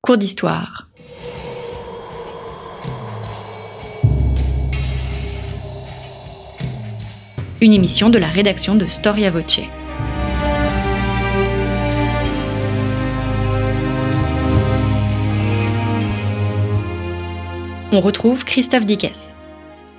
Cours d'histoire. Une émission de la rédaction de Storia Voce. On retrouve Christophe Dickès.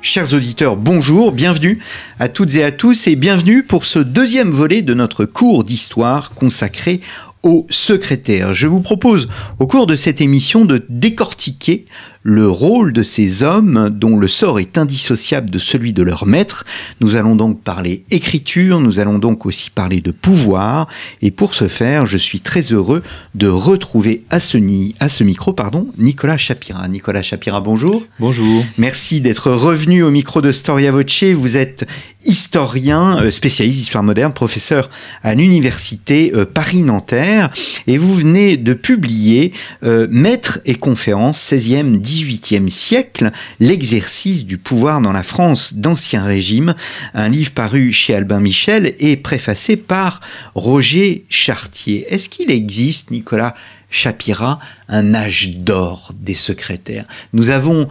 Chers auditeurs, bonjour, bienvenue à toutes et à tous et bienvenue pour ce deuxième volet de notre cours d'histoire consacré au secrétaire. Je vous propose au cours de cette émission de décortiquer le rôle de ces hommes dont le sort est indissociable de celui de leur maître. Nous allons donc parler écriture, nous allons donc aussi parler de pouvoir, et pour ce faire, je suis très heureux de retrouver à ce, à ce micro pardon, Nicolas Chapira. Nicolas Chapira, bonjour. Bonjour. Merci d'être revenu au micro de Storia Voce. Vous êtes historien, euh, spécialiste d'histoire moderne, professeur à l'université euh, Paris-Nanterre, et vous venez de publier euh, Maître et conférences 16e, 18e siècle, l'exercice du pouvoir dans la France d'Ancien Régime, un livre paru chez Albin Michel et préfacé par Roger Chartier. Est-ce qu'il existe, Nicolas Chapira, un âge d'or des secrétaires? Nous avons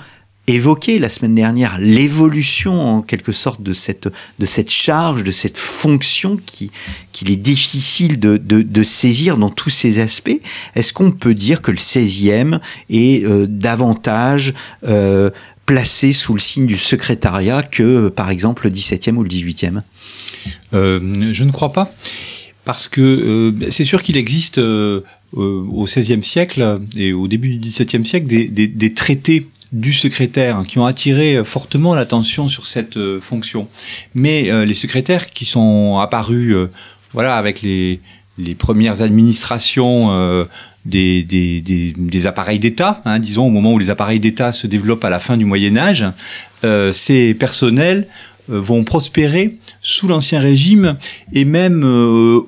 évoqué la semaine dernière l'évolution en quelque sorte de cette, de cette charge, de cette fonction qui, qu'il est difficile de, de, saisir dans tous ses aspects. Est-ce qu'on peut dire que le 16e est euh, davantage euh, placé sous le signe du secrétariat que par exemple le 17e ou le 18e euh, Je ne crois pas. Parce que c'est sûr qu'il existe au XVIe siècle et au début du XVIIe siècle des, des traités du secrétaire qui ont attiré fortement l'attention sur cette euh, fonction. Mais euh, les secrétaires qui sont apparus euh, voilà, avec les, premières administrations des, appareils d'État, hein, disons au moment où les appareils d'État se développent à la fin du Moyen Âge, ces personnels vont prospérer sous l'Ancien Régime et même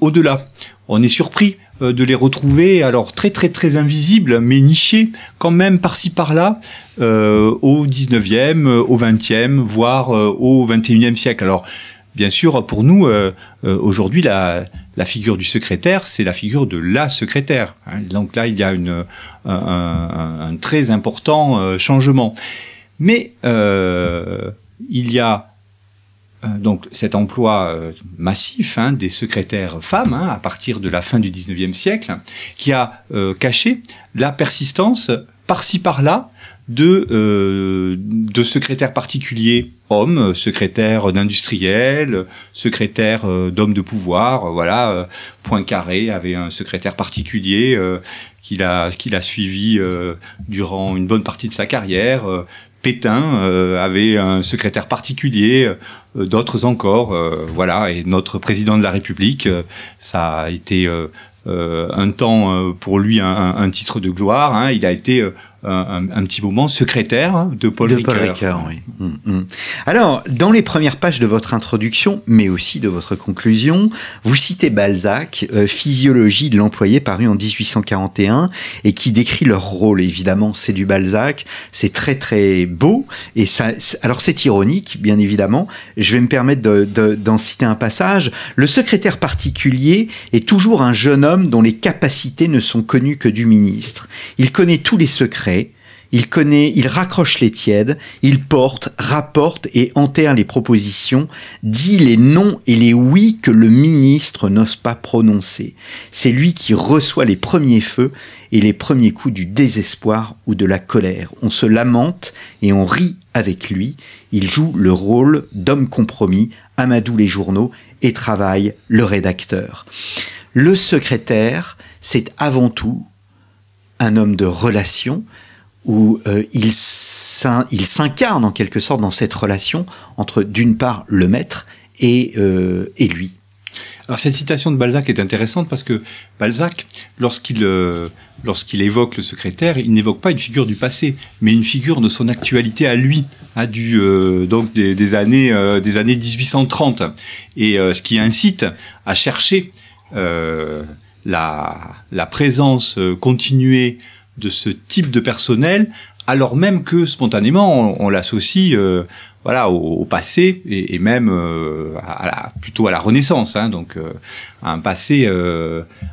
au-delà. On est surpris euh, de les retrouver, alors très très très invisibles, mais nichés quand même par-ci par-là, euh, au 19e, au 20e, voire euh, au 21e siècle. Alors, bien sûr, pour nous, aujourd'hui, la, la, figure du secrétaire, c'est la figure de la secrétaire. Hein. Donc là, il y a une, un, très important changement. Mais il y a euh, donc cet emploi euh, massif hein, des secrétaires femmes hein, à partir de la fin du 19e siècle, qui a euh, caché la persistance par-ci par-là de, de secrétaires particuliers hommes, secrétaires d'industriels, secrétaires d'hommes de pouvoir. voilà, Poincaré avait un secrétaire particulier qu'il a, qu'il a suivi durant une bonne partie de sa carrière. Pétain avait un secrétaire particulier, euh, d'autres encore, euh, voilà. Et notre président de la République, euh, ça a été un temps pour lui un, titre de gloire. Hein. Il a été un, petit moment secrétaire de Paul de Ricoeur. oui. Mm, mm. Alors, dans les premières pages de votre introduction, mais aussi de votre conclusion, vous citez Balzac, euh, Physiologie de l'employé, paru en 1841, et qui décrit leur rôle. Évidemment, c'est du Balzac, c'est très très beau, et ça, alors c'est ironique, bien évidemment. Je vais me permettre d'en citer un passage. Le secrétaire particulier est toujours un jeune homme dont les capacités ne sont connues que du ministre. Il connaît tous les secrets il connaît, il raccroche les tièdes, il porte, rapporte et enterre les propositions, dit les non et les oui que le ministre n'ose pas prononcer. C'est lui qui reçoit les premiers feux et les premiers coups du désespoir ou de la colère. On se lamente et on rit avec lui. Il joue le rôle d'homme compromis, amadoue les journaux et travaille le rédacteur. Le secrétaire, c'est avant tout un homme de relation, où euh, il s'incarne en quelque sorte dans cette relation entre d'une part le maître et, euh, lui. Alors cette citation de Balzac est intéressante parce que Balzac, lorsqu'il euh, lorsqu'il évoque le secrétaire, il n'évoque pas une figure du passé, mais une figure de son actualité à lui, à hein, du donc des, années des années 1830, et ce qui incite à chercher la présence continuée de ce type de personnel alors même que spontanément on, l'associe euh, voilà au, passé et, même euh, plutôt à la Renaissance, hein, donc euh, à un passé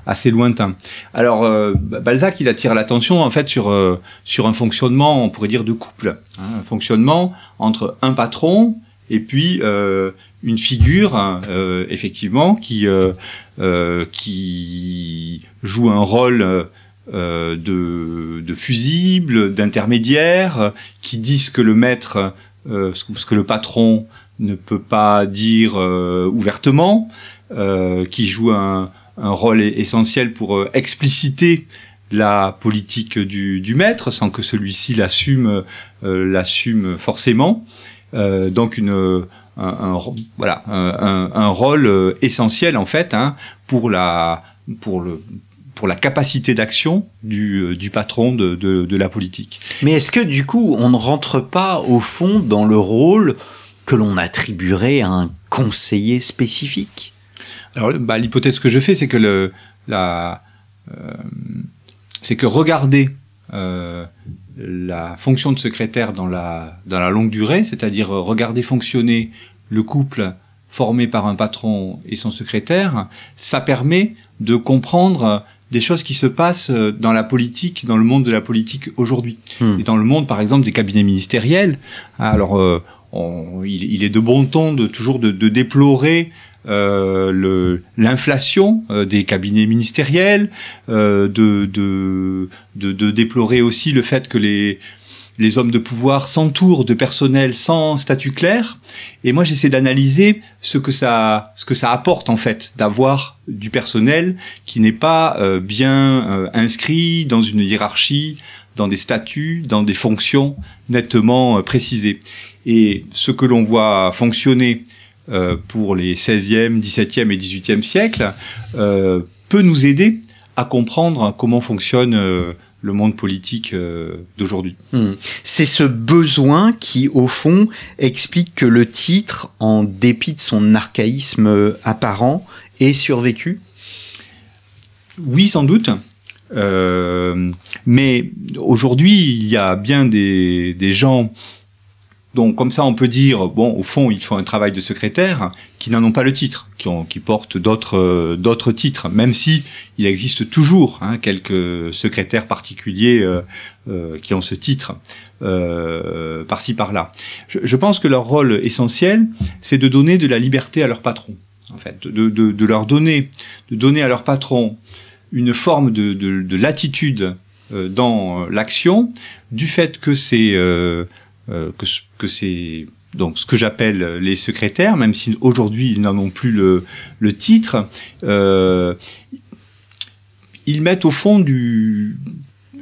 assez lointain. Alors Balzac il attire l'attention en fait sur sur un fonctionnement on pourrait dire de couple, hein, un fonctionnement entre un patron et puis une figure hein, effectivement qui qui joue un rôle euh, de, de, fusibles, d'intermédiaires, euh, qui disent que le maître, euh, ce que le patron ne peut pas dire ouvertement, qui joue un, un, rôle essentiel pour expliciter la politique du, du maître sans que celui-ci l'assume l'assume forcément. donc une un, un voilà un, un, rôle essentiel en fait hein, pour la pour le pour la capacité d'action du, euh, du, patron de, de, la politique. Mais est-ce que du coup, on ne rentre pas au fond dans le rôle que l'on attribuerait à un conseiller spécifique? Alors, bah, l'hypothèse que je fais, c'est que le, la, euh, c'est que regarder euh, la fonction de secrétaire dans la, dans la longue durée, c'est-à-dire regarder fonctionner le couple formé par un patron et son secrétaire, ça permet de comprendre des choses qui se passent euh, dans la politique, dans le monde de la politique aujourd'hui. Hmm. Et dans le monde, par exemple, des cabinets ministériels. Alors, euh, il, est de bon ton de toujours de, déplorer euh, l'inflation euh, des cabinets ministériels, de, de, de, déplorer aussi le fait que les, les hommes de pouvoir s'entourent de personnel sans statut clair. Et moi, j'essaie d'analyser ce que ça, ce que ça apporte en fait d'avoir du personnel qui n'est pas euh, bien euh, inscrit dans une hiérarchie, dans des statuts, dans des fonctions nettement euh, précisées. Et ce que l'on voit fonctionner pour les 16e, 17e et 18e siècles peut nous aider à comprendre comment fonctionne le monde politique euh, d'aujourd'hui. Hmm. C'est ce besoin qui, au fond, explique que le titre, en dépit de son archaïsme apparent, ait survécu? Oui, sans doute. Euh, mais aujourd'hui, il y a bien des, des gens donc comme ça, on peut dire, bon, au fond, ils font un travail de secrétaire qui n'en ont pas le titre, qui, portent d'autres euh, d'autres titres, même si il existe toujours hein, quelques secrétaires particuliers euh, euh, qui ont ce titre par-ci par-là. Je, pense que leur rôle essentiel, c'est de donner de la liberté à leur patron, en fait, de, leur donner, de donner à leur patron une forme de, de latitude dans l'action, du fait que c'est que, que c'est donc ce que j'appelle les secrétaires, même si aujourd'hui ils n'en ont plus le, titre, euh, ils mettent au fond du,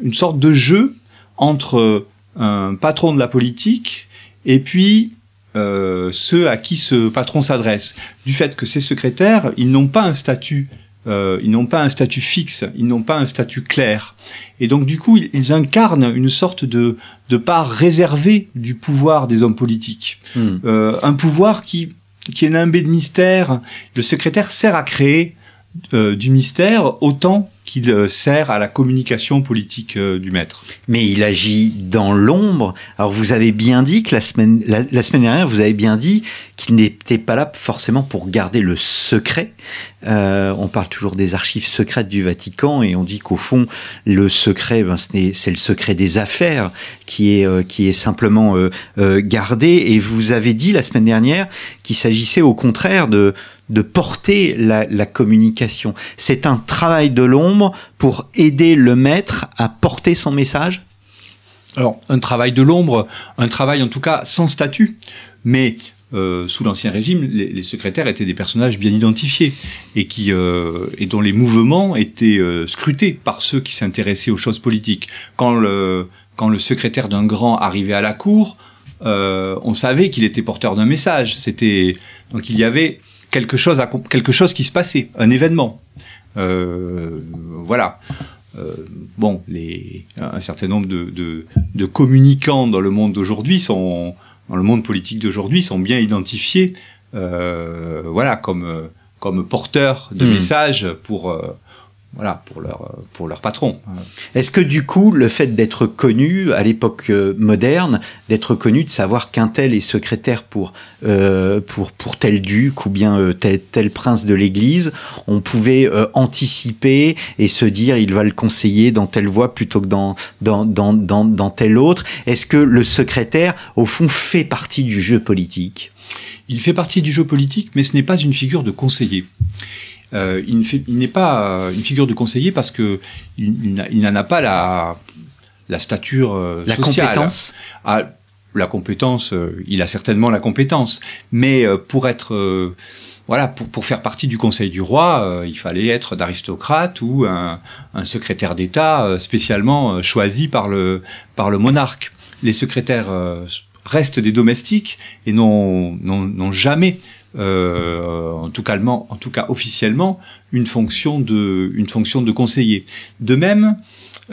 une sorte de jeu entre un patron de la politique et puis euh, ceux à qui ce patron s'adresse. Du fait que ces secrétaires, ils n'ont pas un statut euh, ils n'ont pas un statut fixe, ils n'ont pas un statut clair. Et donc du coup, ils, incarnent une sorte de, de part réservée du pouvoir des hommes politiques. Hmm. Euh, un pouvoir qui, qui est nimbé de mystère. Le secrétaire sert à créer euh, du mystère autant qu'il euh, sert à la communication politique euh, du maître. Mais il agit dans l'ombre. Alors vous avez bien dit que la semaine, la, semaine dernière, vous avez bien dit qu'il n'était pas là forcément pour garder le secret. Euh, on parle toujours des archives secrètes du Vatican et on dit qu'au fond, le secret, ben, c'est le secret des affaires qui est, qui est simplement gardé. Et vous avez dit la semaine dernière qu'il s'agissait au contraire de de porter la, communication. C'est un travail de l'ombre pour aider le maître à porter son message? Alors, un travail de l'ombre, un travail en tout cas sans statut, mais euh, sous l'Ancien Régime, les, secrétaires étaient des personnages bien identifiés et, qui, euh, et dont les mouvements étaient euh, scrutés par ceux qui s'intéressaient aux choses politiques. Quand le, quand le secrétaire d'un grand arrivait à la cour, on savait qu'il était porteur d'un message. C'était donc il y avait quelque chose, à, quelque chose qui se passait, un événement. Euh, voilà. Euh, bon, les, un certain nombre de, de, communicants dans le monde d'aujourd'hui sont, dans le monde politique d'aujourd'hui, sont bien identifiés, euh, voilà, comme comme porteurs de hmm. messages pour voilà, pour leur, pour leur patron. Est-ce que du coup, le fait d'être connu à l'époque euh, moderne, d'être connu, de savoir qu'un tel est secrétaire pour, euh, pour, pour tel duc ou bien euh, tel, tel, prince de l'Église, on pouvait anticiper et se dire il va le conseiller dans telle voie plutôt que dans, dans, dans, dans, dans telle autre? Est-ce que le secrétaire, au fond, fait partie du jeu politique? Il fait partie du jeu politique, mais ce n'est pas une figure de conseiller. Euh, il, n'est pas euh, une figure de conseiller parce que il, n'en a pas la, la stature euh, la compétence. Ah, la compétence, il a certainement la compétence, mais pour être voilà, pour, pour, faire partie du Conseil du roi, il fallait être d'aristocrate ou un, un secrétaire d'État spécialement choisi par le, par le monarque. Les secrétaires restent des domestiques et n'ont jamais euh, en, tout cas, officiellement, une fonction de, une fonction de conseiller. De même,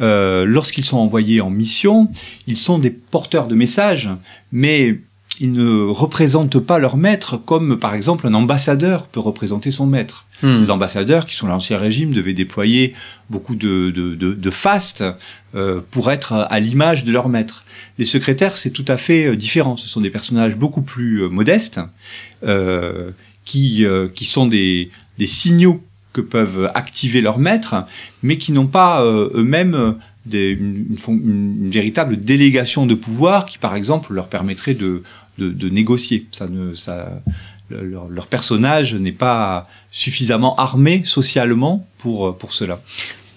euh, lorsqu'ils sont envoyés en mission, ils sont des porteurs de messages, mais ils ne représentent pas leur maître comme par exemple un ambassadeur peut représenter son maître. Hmm. Les ambassadeurs qui sont l'Ancien Régime devaient déployer beaucoup de, fastes euh, pour être à l'image de leur maître. Les secrétaires, c'est tout à fait euh, différent. Ce sont des personnages beaucoup plus euh, modestes qui, sont des, des signaux que peuvent activer leur maître, mais qui n'ont pas eux-mêmes une, une, véritable délégation de pouvoir qui, par exemple, leur permettrait de, négocier. Ça ne, leur, personnage n'est pas suffisamment armé socialement pour, pour cela.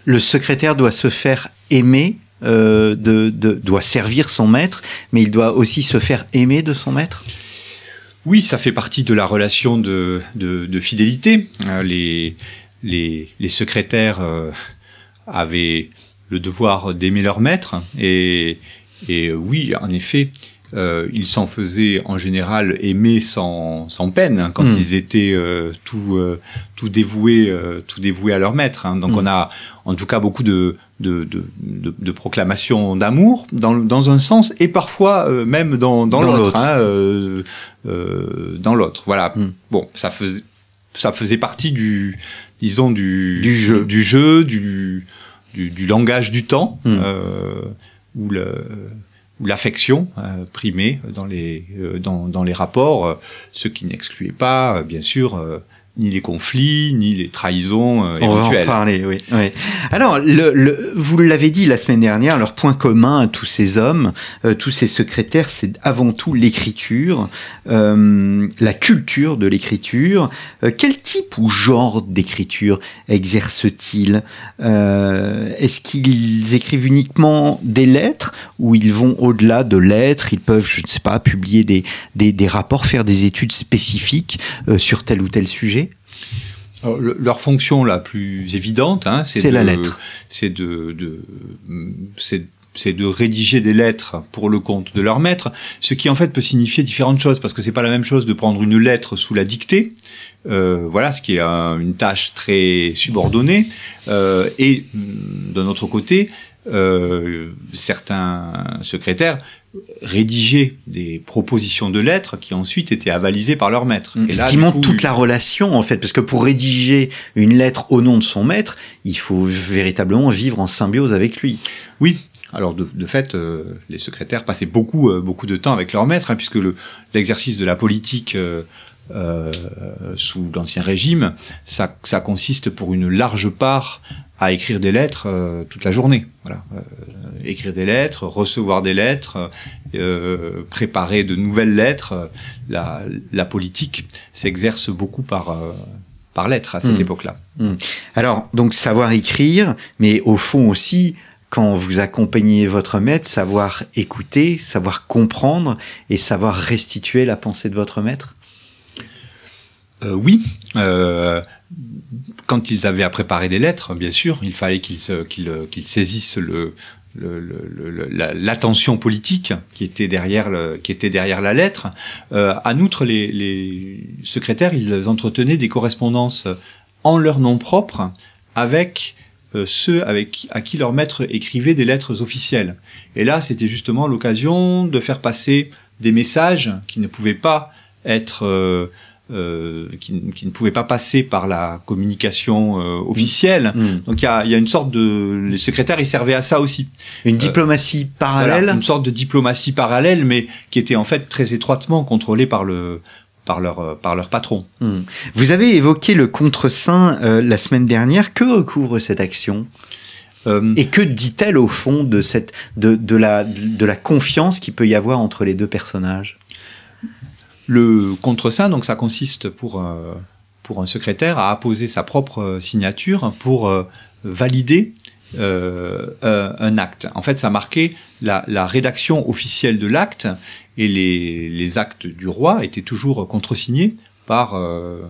Le secrétaire doit se faire aimer, euh, de, doit servir son maître, mais il doit aussi se faire aimer de son maître? Oui, ça fait partie de la relation de, de, fidélité. Euh, les, les, les secrétaires euh, avaient le devoir d'aimer leur maître, et, et oui, en effet, euh, ils s'en faisaient en général aimer sans, sans peine hein, quand mm. ils étaient euh, tout, euh, tout, dévoués, tout dévoués à leur maître. Hein. Donc mm. on a en tout cas beaucoup de, de, de, proclamations d'amour dans, dans un sens et parfois même dans, dans, dans l'autre. Hein, dans l'autre. Voilà. Mm. Bon, ça faisait, ça faisait partie du, disons, du, du jeu, du, jeu, du, du, du langage du temps, où le l'affection euh, primée dans les, euh, dans, dans, les rapports, euh, ce qui n'excluait pas, bien sûr, ni les conflits, ni les trahisons euh, On va en parler, oui. oui. Alors, le, le, vous l'avez dit la semaine dernière, leur point commun à tous ces hommes, euh, tous ces secrétaires, c'est avant tout l'écriture, euh, la culture de l'écriture. Euh, quel type ou genre d'écriture exercent-ils Est-ce qu'ils écrivent uniquement des lettres ou ils vont au-delà de lettres? Ils peuvent, je ne sais pas, publier des, des, des rapports, faire des études spécifiques sur tel ou tel sujet? Leur fonction la plus évidente, hein, c'est la lettre. C'est de, de c'est de rédiger des lettres pour le compte de leur maître, ce qui en fait peut signifier différentes choses, parce que c'est pas la même chose de prendre une lettre sous la dictée, euh, voilà, ce qui est un, une tâche très subordonnée, euh, et d'un autre côté, euh, certains secrétaires rédiger des propositions de lettres qui ensuite étaient avalisées par leur maître. Et Ce qui montre toute la relation en fait, parce que pour rédiger une lettre au nom de son maître, il faut véritablement vivre en symbiose avec lui. Oui. Alors de, de fait, euh, les secrétaires passaient beaucoup, euh, beaucoup de temps avec leur maître, hein, puisque l'exercice de la politique euh, euh sous l'Ancien Régime, ça, ça consiste pour une large part à écrire des lettres euh, toute la journée. Voilà. Euh, écrire des lettres, recevoir des lettres, euh, préparer de nouvelles lettres. La, la politique s'exerce beaucoup par, euh, par lettres à cette mmh. époque-là. Mmh. Alors, donc savoir écrire, mais au fond aussi, quand vous accompagnez votre maître, savoir écouter, savoir comprendre et savoir restituer la pensée de votre maître? Oui, euh, quand ils avaient à préparer des lettres, bien sûr, il fallait qu'ils qu qu saisissent l'attention la, politique qui était derrière, la lettre. Euh, en outre, les, secrétaires, ils entretenaient des correspondances en leur nom propre avec euh, ceux à qui leur maître écrivait des lettres officielles. Et là, c'était justement l'occasion de faire passer des messages qui ne pouvaient pas être euh, qui, ne pouvait pas passer par la communication officielle. Mm. Mm. Donc il y a, une sorte de... Les secrétaires, ils servaient à ça aussi. Une diplomatie parallèle Une sorte de diplomatie parallèle, mais qui était en fait très étroitement contrôlée par le, par leur, par leur patron. Mm. Vous avez évoqué le contre-saint la semaine dernière. Que recouvre cette action? Euh, Et que dit-elle au fond de, cette, de, de, la, de la confiance qu'il peut y avoir entre les deux personnages? Le contre-saint, donc ça consiste pour, euh, pour un secrétaire à apposer sa propre signature pour euh, valider un acte. En fait, ça marquait la, la rédaction officielle de l'acte et les, les, actes du roi étaient toujours contresignés par euh,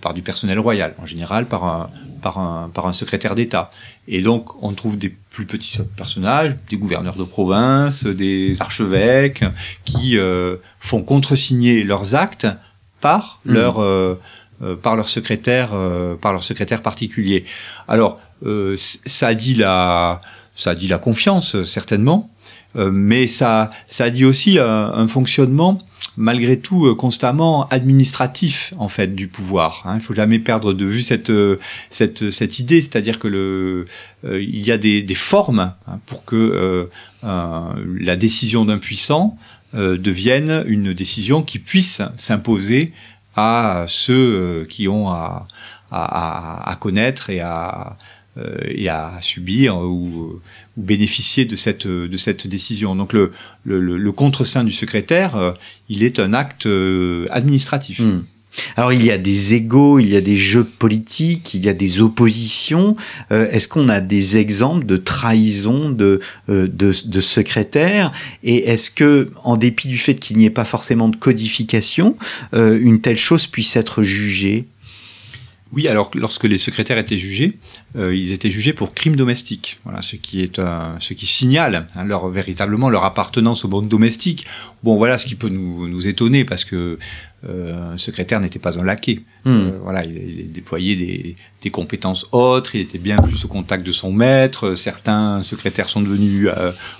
par du personnel royal, en général par un, par un, par un secrétaire d'État. Et donc, on trouve des plus petits personnages, des gouverneurs de province, des archevêques, qui euh, font contresigner leurs actes par mmh. leur euh, par leur secrétaire par leur secrétaire particulier. Alors, ça dit la ça dit la confiance certainement, mais ça ça dit aussi un fonctionnement malgré tout euh, constamment administratif en fait du pouvoir. Hein. Il faut jamais perdre de vue cette euh, cette, cette idée, c'est-à-dire que le euh, il y a des, des formes hein, pour que la décision d'un puissant devienne une décision qui puisse s'imposer à ceux qui ont à, à, à connaître et à euh, et à subir ou, ou, bénéficier de cette, de cette décision. Donc le, le, le du secrétaire, euh, il est un acte euh, administratif. Hmm. Alors il y a des égaux, il y a des jeux politiques, il y a des oppositions. Est-ce qu'on a des exemples de trahison de, de, de secrétaires Et est-ce que, en dépit du fait qu'il n'y ait pas forcément de codification, une telle chose puisse être jugée? Oui, alors lorsque les secrétaires étaient jugés, euh, ils étaient jugés pour crimes domestiques. Voilà, ce qui est ce qui signale hein, leur véritablement leur appartenance au monde domestique. Bon, voilà ce qui peut nous, nous étonner parce que euh, un secrétaire n'était pas un laquais. Hmm. Euh, voilà, il, il déployait des, des, compétences autres. Il était bien plus au contact de son maître. Certains secrétaires sont devenus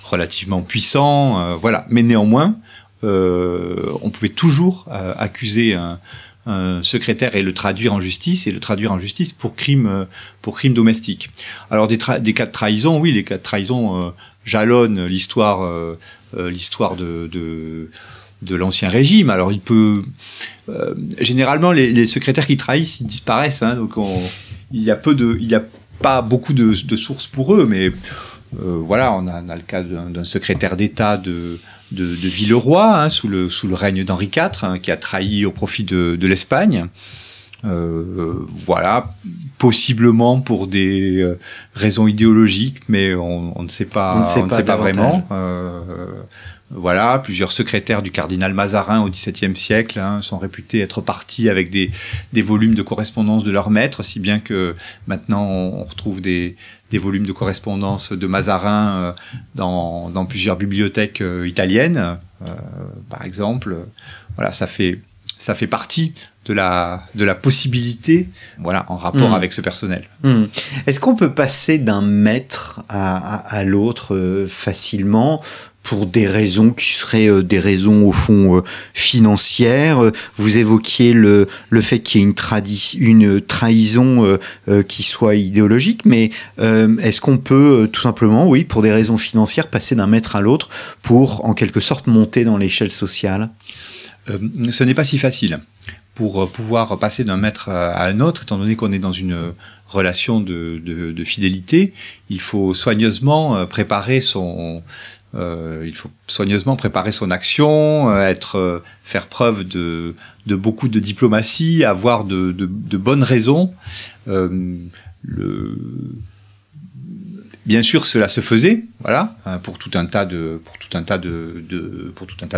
relativement puissants. voilà, mais néanmoins, on pouvait toujours accuser un un secrétaire et le traduire en justice et le traduire en justice pour crime euh, pour crime domestique. Alors des, cas de trahison, oui, les cas de trahison euh, jalonnent l'histoire euh, l'histoire de, de, l'ancien régime. Alors il peut généralement les, secrétaires qui trahissent ils disparaissent. Hein, donc il y a peu de il y a pas beaucoup de, de sources pour eux, mais voilà, on a, on a, le cas d'un secrétaire d'État de, de, de Villeroy, hein, sous, le, sous le règne d'Henri IV, hein, qui a trahi au profit de, de l'Espagne. Euh, voilà, possiblement pour des euh, raisons idéologiques, mais on, on, ne sait pas, on ne sait on pas, sait pas vraiment. Euh, voilà, plusieurs secrétaires du cardinal Mazarin au XVIIe siècle hein, sont réputés être partis avec des, des, volumes de correspondance de leur maître, si bien que maintenant on retrouve des, des volumes de correspondance de Mazarin euh, dans, dans, plusieurs bibliothèques euh, italiennes, euh, par exemple. Voilà, ça fait, ça fait partie de la, de la possibilité voilà, en rapport mmh. avec ce personnel. Mmh. Est-ce qu'on peut passer d'un maître à, à, à l'autre facilement? Pour des raisons qui seraient euh, des raisons au fond euh, financières. Vous évoquiez le, le fait qu'il y ait une, une trahison euh, qui soit idéologique, mais est-ce qu'on peut tout simplement, oui, pour des raisons financières, passer d'un maître à l'autre pour en quelque sorte monter dans l'échelle sociale? Ce n'est pas si facile. Pour pouvoir passer d'un maître à un autre, étant donné qu'on est dans une relation de, de, de, fidélité, il faut soigneusement préparer son, euh, il faut soigneusement préparer son action, euh, être, euh, faire preuve de, beaucoup de diplomatie, avoir de, bonnes raisons. Bien sûr, cela se faisait, voilà, pour tout un tas de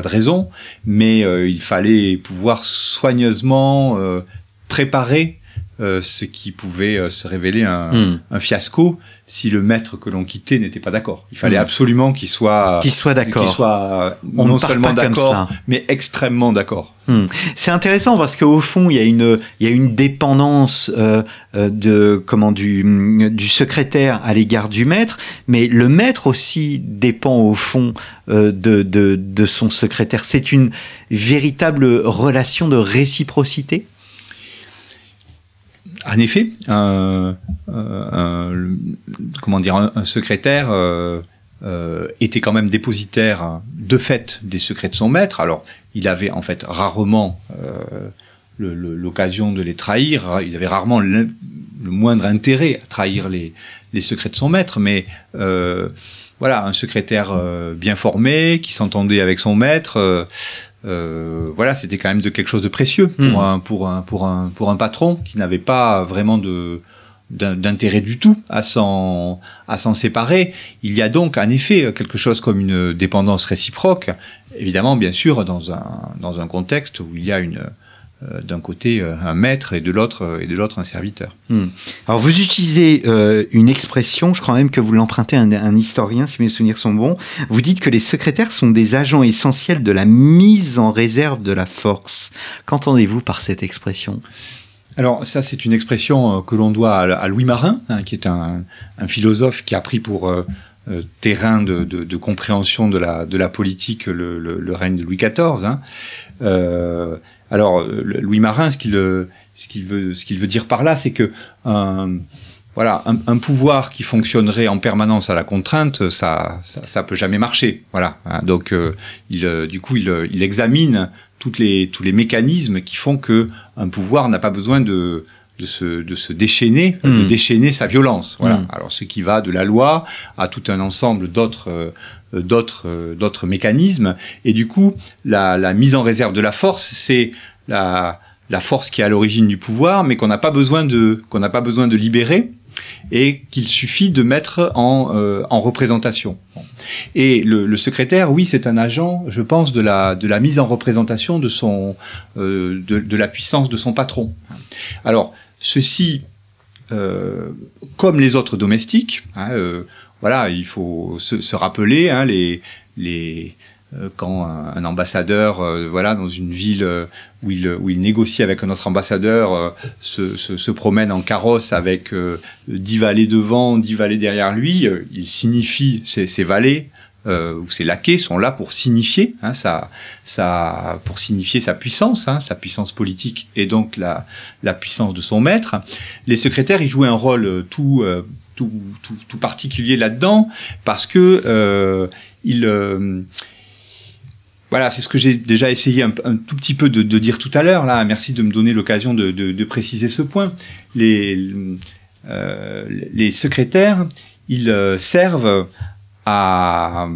raisons, mais il fallait pouvoir soigneusement préparer euh, ce qui pouvait euh, se révéler un, Hmm. un fiasco si le maître que l'on quittait n'était pas d'accord. Il fallait Hmm. absolument qu'il soit, Qu'il soit d'accord. qu'il soit On non seulement d'accord, mais extrêmement d'accord. Hmm. C'est intéressant parce qu'au fond, il y a une, il y a une dépendance euh, de, comment, du, du secrétaire à l'égard du maître, mais le maître aussi dépend au fond de, de, de son secrétaire. C'est une véritable relation de réciprocité. En effet, un, un- comment dire, un, secrétaire euh, euh, était quand même dépositaire de fait des secrets de son maître. Alors, il avait en fait rarement euh, l'occasion de les trahir. Il avait rarement le, moindre intérêt à trahir les, secrets de son maître, mais euh, voilà, un secrétaire euh, bien formé, qui s'entendait avec son maître. Euh, voilà, c'était quand même de quelque chose de précieux pour, Hmm. un, pour, un, pour, un, pour un patron qui n'avait pas vraiment de d'intérêt du tout à s'en à s'en séparer. Il y a donc en effet quelque chose comme une dépendance réciproque, évidemment bien sûr dans un dans un contexte où il y a une d'un côté euh, un maître et de l'autre et de l'autre un serviteur. Hmm. Alors vous utilisez euh, une expression, je crois même que vous l'empruntez à un, un historien, si mes souvenirs sont bons. Vous dites que les secrétaires sont des agents essentiels de la mise en réserve de la force. Qu'entendez-vous par cette expression? Alors ça, c'est une expression euh, que l'on doit à, à Louis Marin, hein, qui est un, un philosophe qui a pris pour euh, euh, terrain de, de- de compréhension de la, de la politique le, le- le règne de Louis XIV. hein. Euh, alors euh, Louis Marin, ce qu'il euh, ce qu'il veut, dire par là, c'est que un, voilà, un, pouvoir qui fonctionnerait en permanence à la contrainte, ça, ça, peut jamais marcher. Voilà. hein. Donc, euh, il, du coup, il, examine les, tous les mécanismes qui font que un pouvoir n'a pas besoin de, de, se, de se déchaîner, de Mm. déchaîner sa violence. Voilà. Mm. Alors, ce qui va de la loi à tout un ensemble d'autres, euh, d'autres, euh, d'autres mécanismes. Et du coup, la, la mise en réserve de la force, c'est la, la force qui est à l'origine du pouvoir, mais qu'on n'a pas besoin de, qu'on n'a pas besoin de libérer et qu'il suffit de mettre en, euh, en représentation. Et le, le secrétaire, oui, c'est un agent, je pense, de la, de la mise en représentation de, son, euh, de, de la puissance de son patron. Alors, ceci, euh, comme les autres domestiques, hein, euh, voilà, il faut se, rappeler hein, euh, quand un, ambassadeur, voilà, dans une ville où il, négocie avec un autre ambassadeur, se, promène en carrosse avec dix valets devant, dix valets derrière lui, il signifie ses, ses valets euh, ou ses laquais sont là pour signifier hein, sa, sa, pour signifier sa puissance, hein, sa puissance politique et donc la, la puissance de son maître. Les secrétaires, ils jouaient un rôle euh, tout, euh, tout, tout, tout particulier là-dedans parce que euh, ils, euh, voilà, c'est ce que j'ai déjà essayé un, tout petit peu de, de dire tout à l'heure. Là, merci de me donner l'occasion de, de, de préciser ce point. Les, euh, les secrétaires, ils servent à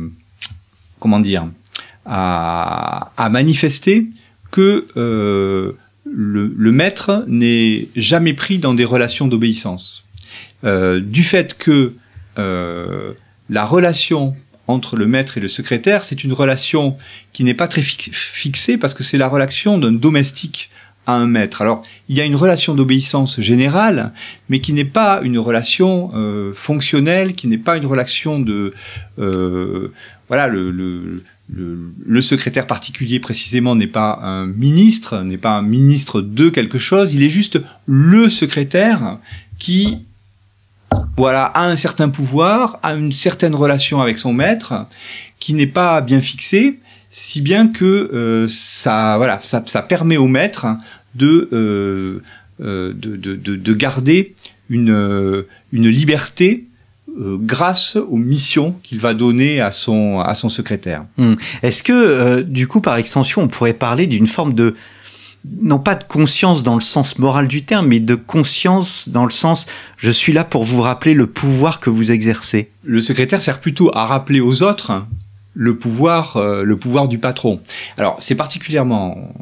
comment dire à, à manifester que euh, le, maître n'est jamais pris dans des relations d'obéissance. Euh, du fait que euh, la relation entre le maître et le secrétaire, c'est une relation qui n'est pas très fi- fixée parce que c'est la relation d'un domestique un maître. Alors, il y a une relation d'obéissance générale, mais qui n'est pas une relation euh, fonctionnelle, qui n'est pas une relation de... euh, voilà, le, secrétaire particulier précisément n'est pas un ministre, n'est pas un ministre de quelque chose, il est juste le secrétaire qui voilà, a un certain pouvoir, a une certaine relation avec son maître, qui n'est pas bien fixée, si bien que euh, ça permet au maître de, euh, euh, de, de, de, de garder une, euh, une liberté grâce aux missions qu'il va donner à son, à son secrétaire. Est-ce que, euh, du coup, par extension, on pourrait parler d'une forme de, non pas de conscience dans le sens moral du terme, mais de conscience dans le sens, je suis là pour vous rappeler le pouvoir que vous exercez? Le secrétaire sert plutôt à rappeler aux autres le pouvoir, euh, le pouvoir du patron. Alors, c'est particulièrement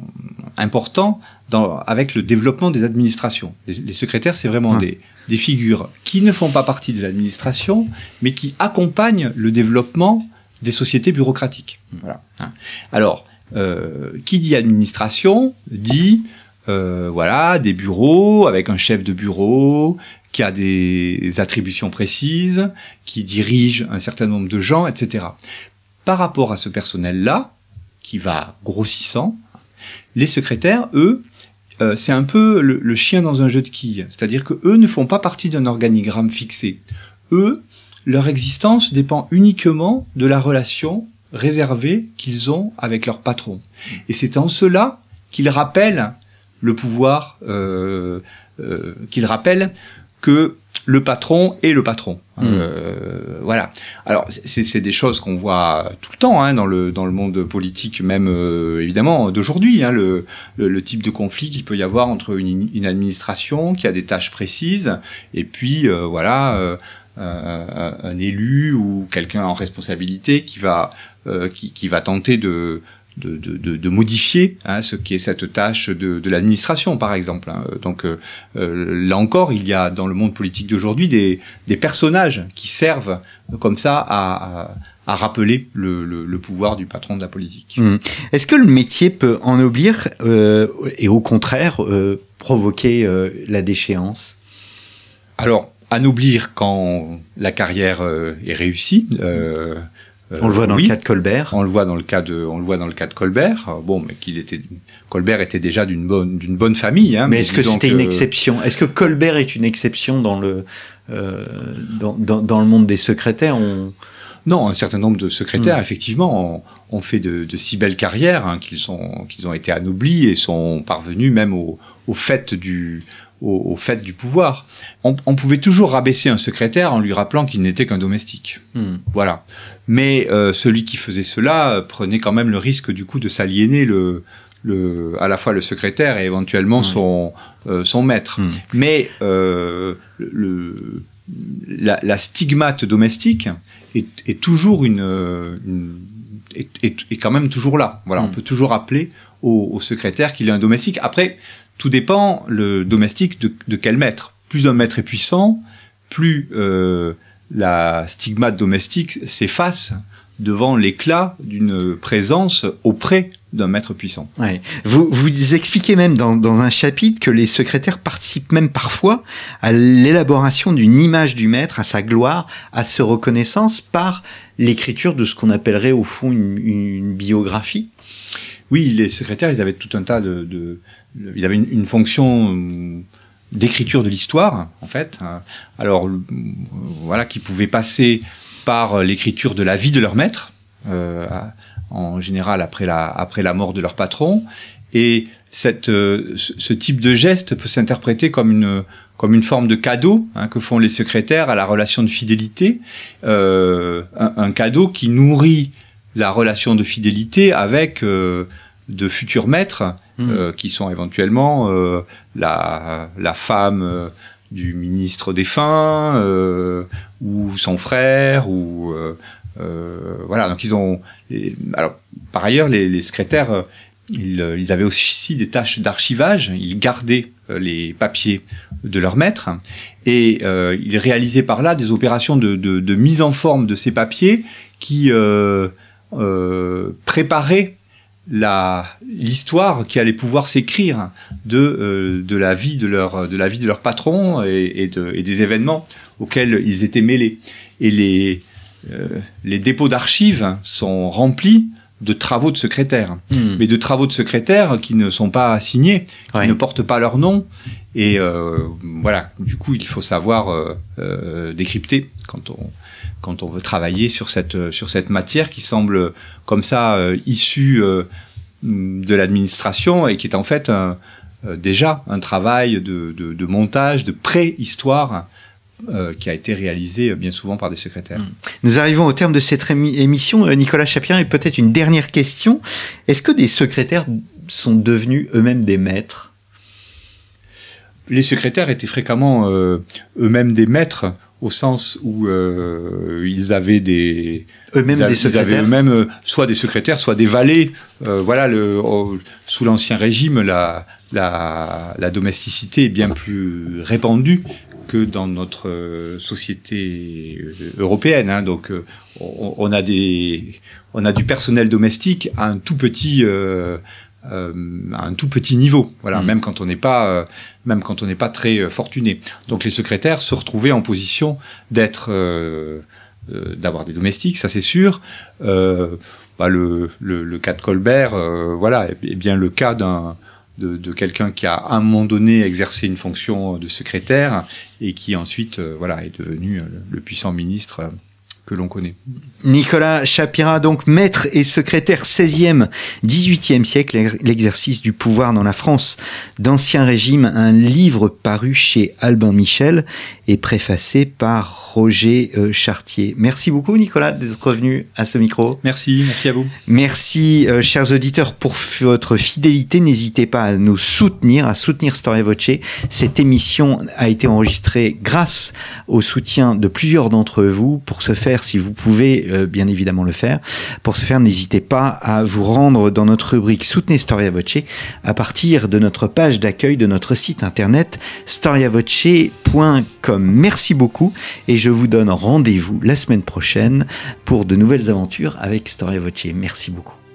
important dans, avec le développement des administrations. Les, les secrétaires, c'est vraiment Ah. des, des figures qui ne font pas partie de l'administration, mais qui accompagnent le développement des sociétés bureaucratiques. Voilà. hein. Alors, euh, qui dit administration dit euh, voilà, des bureaux avec un chef de bureau qui a des attributions précises, qui dirige un certain nombre de gens, etc. Par rapport à ce personnel-là, qui va grossissant, les secrétaires, eux, euh, c'est un peu le, chien dans un jeu de quilles. C'est-à-dire que eux ne font pas partie d'un organigramme fixé. Eux, leur existence dépend uniquement de la relation réservée qu'ils ont avec leur patron. Et c'est en cela qu'ils rappellent le pouvoir, euh, euh, qu'ils rappellent que le patron est le patron. Mmh. Euh, voilà. Alors c'est des choses qu'on voit tout le temps hein, dans le dans le monde politique, même euh, évidemment d'aujourd'hui. Hein, le, le, le, type de conflit qu'il peut y avoir entre une, une, administration qui a des tâches précises et puis euh, voilà euh, un, un, élu ou quelqu'un en responsabilité qui va euh, qui, qui, va tenter de de, de, de, modifier hein, ce qui est cette tâche de, de l'administration, par exemple. Hein. Donc euh, là encore, il y a dans le monde politique d'aujourd'hui des, des, personnages qui servent comme ça à, à, à rappeler le, le, le, pouvoir du patron de la politique. Mmh. Est-ce que le métier peut ennoblir euh, et au contraire euh, provoquer euh, la déchéance? Alors, anoblir quand la carrière est réussie. Euh, on le voit dans oui, le cas de Colbert. On le voit dans le cas de, on le voit dans le cas de Colbert. Bon, mais qu'il était, Colbert était déjà d'une bonne, d'une bonne famille. Hein, mais, mais est-ce que c'était que... une exception? Est-ce que Colbert est une exception dans le, euh, dans, dans, dans, le monde des secrétaires? On... Non, un certain nombre de secrétaires, mmh. effectivement, ont, ont, fait de, de, si belles carrières hein, qu'ils ont, qu'ils ont été anoblis et sont parvenus même au, au fait du, au, au, fait du pouvoir. On, on, pouvait toujours rabaisser un secrétaire en lui rappelant qu'il n'était qu'un domestique. Mmh. Voilà. Mais euh, celui qui faisait cela euh, prenait quand même le risque du coup de s'aliéner le, le, à la fois le secrétaire et éventuellement mmh. son, euh, son maître. Mmh. Mais euh, le, la, la, stigmate domestique est, est toujours une, une est, est, est, quand même toujours là. Voilà, on peut toujours rappeler au, au secrétaire qu'il est un domestique. Après, tout dépend le domestique de, quel maître. Plus un maître est puissant, plus euh, la stigmate domestique s'efface devant l'éclat d'une présence auprès d'un maître puissant. Ouais. Vous, vous expliquez même dans, dans, un chapitre que les secrétaires participent même parfois à l'élaboration d'une image du maître, à sa gloire, à sa reconnaissance par l'écriture de ce qu'on appellerait au fond une, une, biographie. Oui, les secrétaires, ils avaient tout un tas de... de ils avaient une, une fonction d'écriture de l'histoire, en fait. Alors, voilà, qui pouvait passer par l'écriture de la vie de leur maître, euh, en général après la, après la mort de leur patron. Et cette, euh, ce type de geste peut s'interpréter comme une, comme une forme de cadeau hein, que font les secrétaires à la relation de fidélité, euh, un, un, cadeau qui nourrit la relation de fidélité avec euh, de futurs maîtres mmh. euh, qui sont éventuellement euh, la, la femme du ministre défunt ou son frère ou voilà. Donc ils ont alors par ailleurs les, les secrétaires ils, ils, avaient aussi des tâches d'archivage. Ils gardaient les papiers de leur maître et ils réalisaient par là des opérations de, de, de, mise en forme de ces papiers qui préparaient l'histoire qui allait pouvoir s'écrire de, euh, de la vie de leur de la vie de leur patron et, et, de, et des événements auxquels ils étaient mêlés et les euh, les dépôts d'archives sont remplis de travaux de secrétaires Hmm. mmh. mais de travaux de secrétaires qui ne sont pas signés qui ouais. ne portent pas leur nom et euh, voilà du coup il faut savoir euh, euh, décrypter quand on quand on veut travailler sur cette, sur cette matière qui semble comme ça euh, issue euh, de l'administration et qui est en fait un, euh, déjà un travail de, de, de montage, de préhistoire euh, qui a été réalisé bien souvent par des secrétaires. Nous arrivons au terme de cette émission. Nicolas Chapien, et peut-être une dernière question. Est-ce que des secrétaires sont devenus eux-mêmes des maîtres? Les secrétaires étaient fréquemment euh, eux-mêmes des maîtres au sens où euh, ils avaient des eux-mêmes des secrétaires eux-mêmes euh, soit des secrétaires soit des valets euh, voilà le oh, sous l'ancien régime la, la, la domesticité est bien plus répandue que dans notre euh, société européenne hein. donc on, on, a des on a du personnel domestique à un tout petit euh, à un tout petit niveau. Voilà, Mm. même quand on n'est pas, euh, même quand on n'est pas très euh, fortuné. Donc les secrétaires se retrouvaient en position d'être, d'avoir des domestiques, ça c'est sûr. Bah, le, le, le cas de Colbert, voilà, est, est bien le cas d'un de, de quelqu'un qui a à un moment donné exercé une fonction de secrétaire et qui ensuite, euh, voilà, est devenu le puissant ministre que l'on connaît. Nicolas Chapira, donc maître et secrétaire 16e, 18e siècle, l'exercice du pouvoir dans la France d'Ancien Régime, un livre paru chez Albin Michel et préfacé par Roger euh, Chartier. Merci beaucoup Nicolas d'être revenu à ce micro. Merci, merci à vous. Merci euh, chers auditeurs pour votre fidélité. N'hésitez pas à nous soutenir, à soutenir Storia Voce. Cette émission a été enregistrée grâce au soutien de plusieurs d'entre vous. Pour ce si vous pouvez euh, bien évidemment le faire, pour ce faire, n'hésitez pas à vous rendre dans notre rubrique Soutenez Storia Voce à partir de notre page d'accueil de notre site internet storiavoce.com. Merci beaucoup et je vous donne rendez-vous la semaine prochaine pour de nouvelles aventures avec Storia Voce. Merci beaucoup.